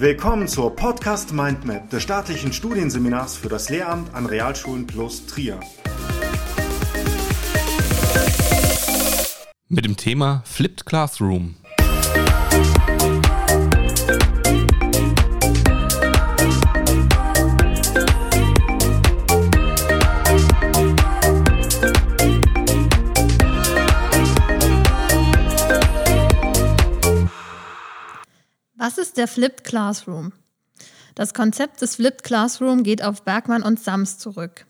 Willkommen zur Podcast Mindmap des staatlichen Studienseminars für das Lehramt an Realschulen plus Trier. Mit dem Thema Flipped Classroom. Der Flipped Classroom? Das Konzept des Flipped Classroom geht auf Bergmann und Sams zurück.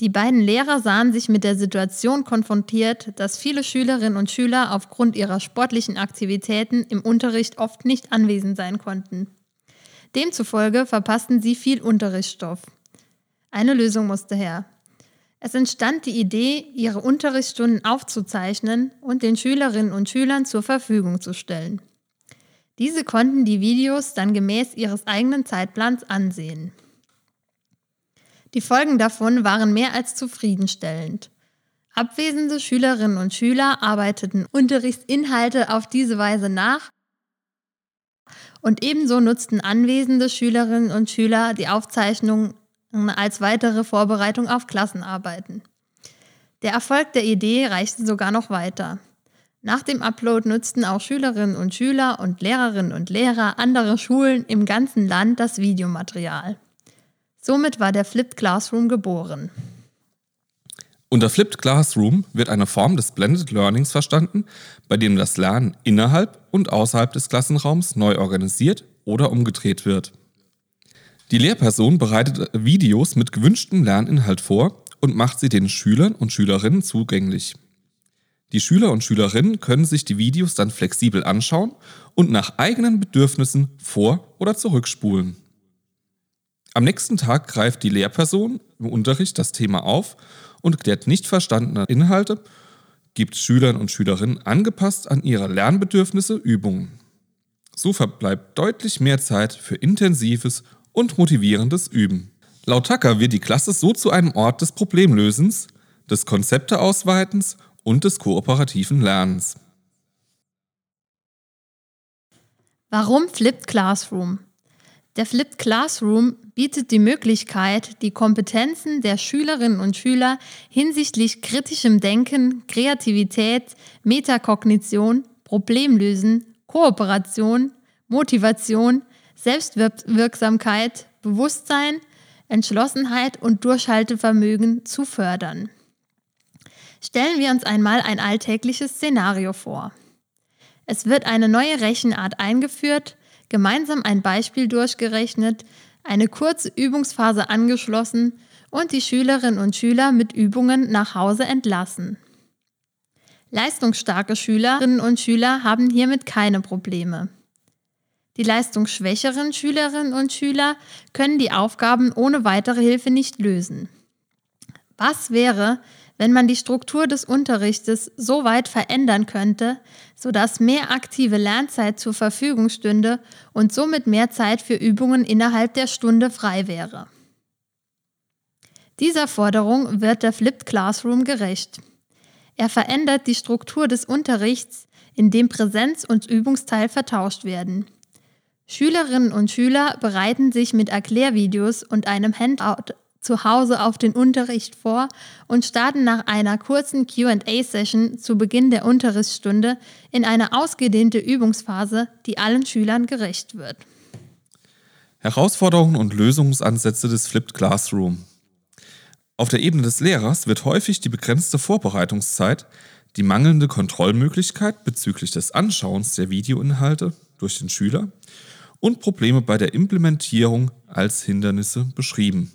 Die beiden Lehrer sahen sich mit der Situation konfrontiert, dass viele Schülerinnen und Schüler aufgrund ihrer sportlichen Aktivitäten im Unterricht oft nicht anwesend sein konnten. Demzufolge verpassten sie viel Unterrichtsstoff. Eine Lösung musste her. Es entstand die Idee, ihre Unterrichtsstunden aufzuzeichnen und den Schülerinnen und Schülern zur Verfügung zu stellen. Diese konnten die Videos dann gemäß ihres eigenen Zeitplans ansehen. Die Folgen davon waren mehr als zufriedenstellend. Abwesende Schülerinnen und Schüler arbeiteten Unterrichtsinhalte auf diese Weise nach und ebenso nutzten anwesende Schülerinnen und Schüler die Aufzeichnungen als weitere Vorbereitung auf Klassenarbeiten. Der Erfolg der Idee reichte sogar noch weiter. Nach dem Upload nutzten auch Schülerinnen und Schüler und Lehrerinnen und Lehrer anderer Schulen im ganzen Land das Videomaterial. Somit war der Flipped Classroom geboren. Unter Flipped Classroom wird eine Form des Blended Learnings verstanden, bei dem das Lernen innerhalb und außerhalb des Klassenraums neu organisiert oder umgedreht wird. Die Lehrperson bereitet Videos mit gewünschtem Lerninhalt vor und macht sie den Schülern und Schülerinnen zugänglich. Die Schüler und Schülerinnen können sich die Videos dann flexibel anschauen und nach eigenen Bedürfnissen vor- oder zurückspulen. Am nächsten Tag greift die Lehrperson im Unterricht das Thema auf und klärt nicht verstandene Inhalte, gibt Schülern und Schülerinnen angepasst an ihre Lernbedürfnisse Übungen. So verbleibt deutlich mehr Zeit für intensives und motivierendes Üben. Laut Tucker wird die Klasse so zu einem Ort des Problemlösens, des Konzepteausweitens und des kooperativen Lernens. Warum Flipped Classroom? Der Flipped Classroom bietet die Möglichkeit, die Kompetenzen der Schülerinnen und Schüler hinsichtlich kritischem Denken, Kreativität, Metakognition, Problemlösen, Kooperation, Motivation, Selbstwirksamkeit, Bewusstsein, Entschlossenheit und Durchhaltevermögen zu fördern. Stellen wir uns einmal ein alltägliches Szenario vor. Es wird eine neue Rechenart eingeführt, gemeinsam ein Beispiel durchgerechnet, eine kurze Übungsphase angeschlossen und die Schülerinnen und Schüler mit Übungen nach Hause entlassen. Leistungsstarke Schülerinnen und Schüler haben hiermit keine Probleme. Die leistungsschwächeren Schülerinnen und Schüler können die Aufgaben ohne weitere Hilfe nicht lösen. Was wäre, wenn man die Struktur des Unterrichtes so weit verändern könnte, sodass mehr aktive Lernzeit zur Verfügung stünde und somit mehr Zeit für Übungen innerhalb der Stunde frei wäre. Dieser Forderung wird der Flipped Classroom gerecht. Er verändert die Struktur des Unterrichts, indem Präsenz und Übungsteil vertauscht werden. Schülerinnen und Schüler bereiten sich mit Erklärvideos und einem Handout zu Hause auf den Unterricht vor und starten nach einer kurzen QA-Session zu Beginn der Unterrichtsstunde in eine ausgedehnte Übungsphase, die allen Schülern gerecht wird. Herausforderungen und Lösungsansätze des Flipped Classroom. Auf der Ebene des Lehrers wird häufig die begrenzte Vorbereitungszeit, die mangelnde Kontrollmöglichkeit bezüglich des Anschauens der Videoinhalte durch den Schüler und Probleme bei der Implementierung als Hindernisse beschrieben.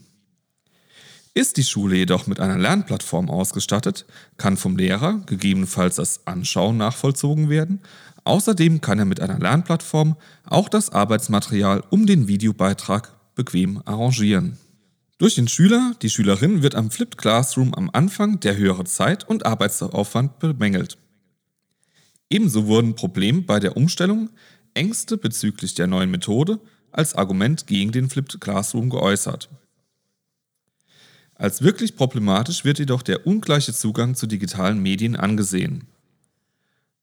Ist die Schule jedoch mit einer Lernplattform ausgestattet, kann vom Lehrer gegebenenfalls das Anschauen nachvollzogen werden. Außerdem kann er mit einer Lernplattform auch das Arbeitsmaterial um den Videobeitrag bequem arrangieren. Durch den Schüler, die Schülerin wird am Flipped Classroom am Anfang der höhere Zeit- und Arbeitsaufwand bemängelt. Ebenso wurden Probleme bei der Umstellung, Ängste bezüglich der neuen Methode als Argument gegen den Flipped Classroom geäußert. Als wirklich problematisch wird jedoch der ungleiche Zugang zu digitalen Medien angesehen.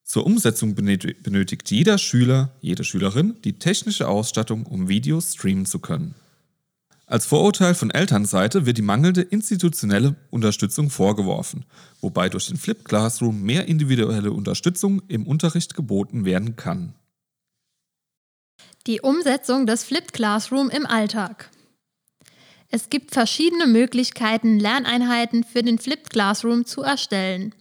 Zur Umsetzung benötigt jeder Schüler, jede Schülerin die technische Ausstattung, um Videos streamen zu können. Als Vorurteil von Elternseite wird die mangelnde institutionelle Unterstützung vorgeworfen, wobei durch den Flip Classroom mehr individuelle Unterstützung im Unterricht geboten werden kann. Die Umsetzung des Flipped Classroom im Alltag. Es gibt verschiedene Möglichkeiten, Lerneinheiten für den Flipped Classroom zu erstellen.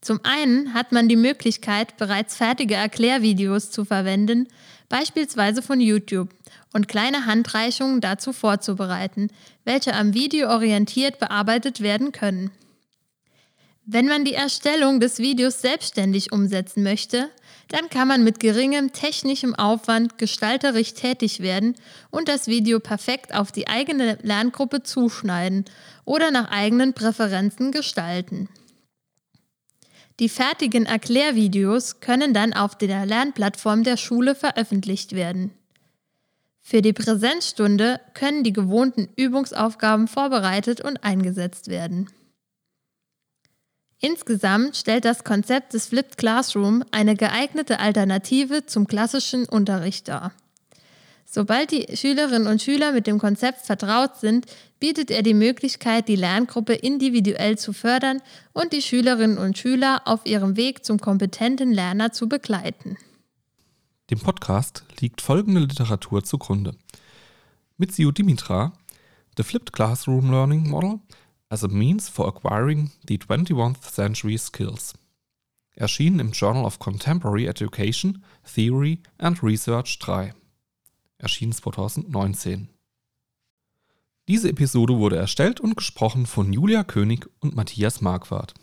Zum einen hat man die Möglichkeit, bereits fertige Erklärvideos zu verwenden, beispielsweise von YouTube, und kleine Handreichungen dazu vorzubereiten, welche am Video orientiert bearbeitet werden können. Wenn man die Erstellung des Videos selbstständig umsetzen möchte, dann kann man mit geringem technischem Aufwand gestalterisch tätig werden und das Video perfekt auf die eigene Lerngruppe zuschneiden oder nach eigenen Präferenzen gestalten. Die fertigen Erklärvideos können dann auf der Lernplattform der Schule veröffentlicht werden. Für die Präsenzstunde können die gewohnten Übungsaufgaben vorbereitet und eingesetzt werden. Insgesamt stellt das Konzept des Flipped Classroom eine geeignete Alternative zum klassischen Unterricht dar. Sobald die Schülerinnen und Schüler mit dem Konzept vertraut sind, bietet er die Möglichkeit, die Lerngruppe individuell zu fördern und die Schülerinnen und Schüler auf ihrem Weg zum kompetenten Lerner zu begleiten. Dem Podcast liegt folgende Literatur zugrunde. Mitsio Dimitra, The Flipped Classroom Learning Model as a Means for Acquiring the 21st Century Skills. Erschienen im Journal of Contemporary Education, Theory and Research 3 erschien 2019. Diese Episode wurde erstellt und gesprochen von Julia König und Matthias Marquardt.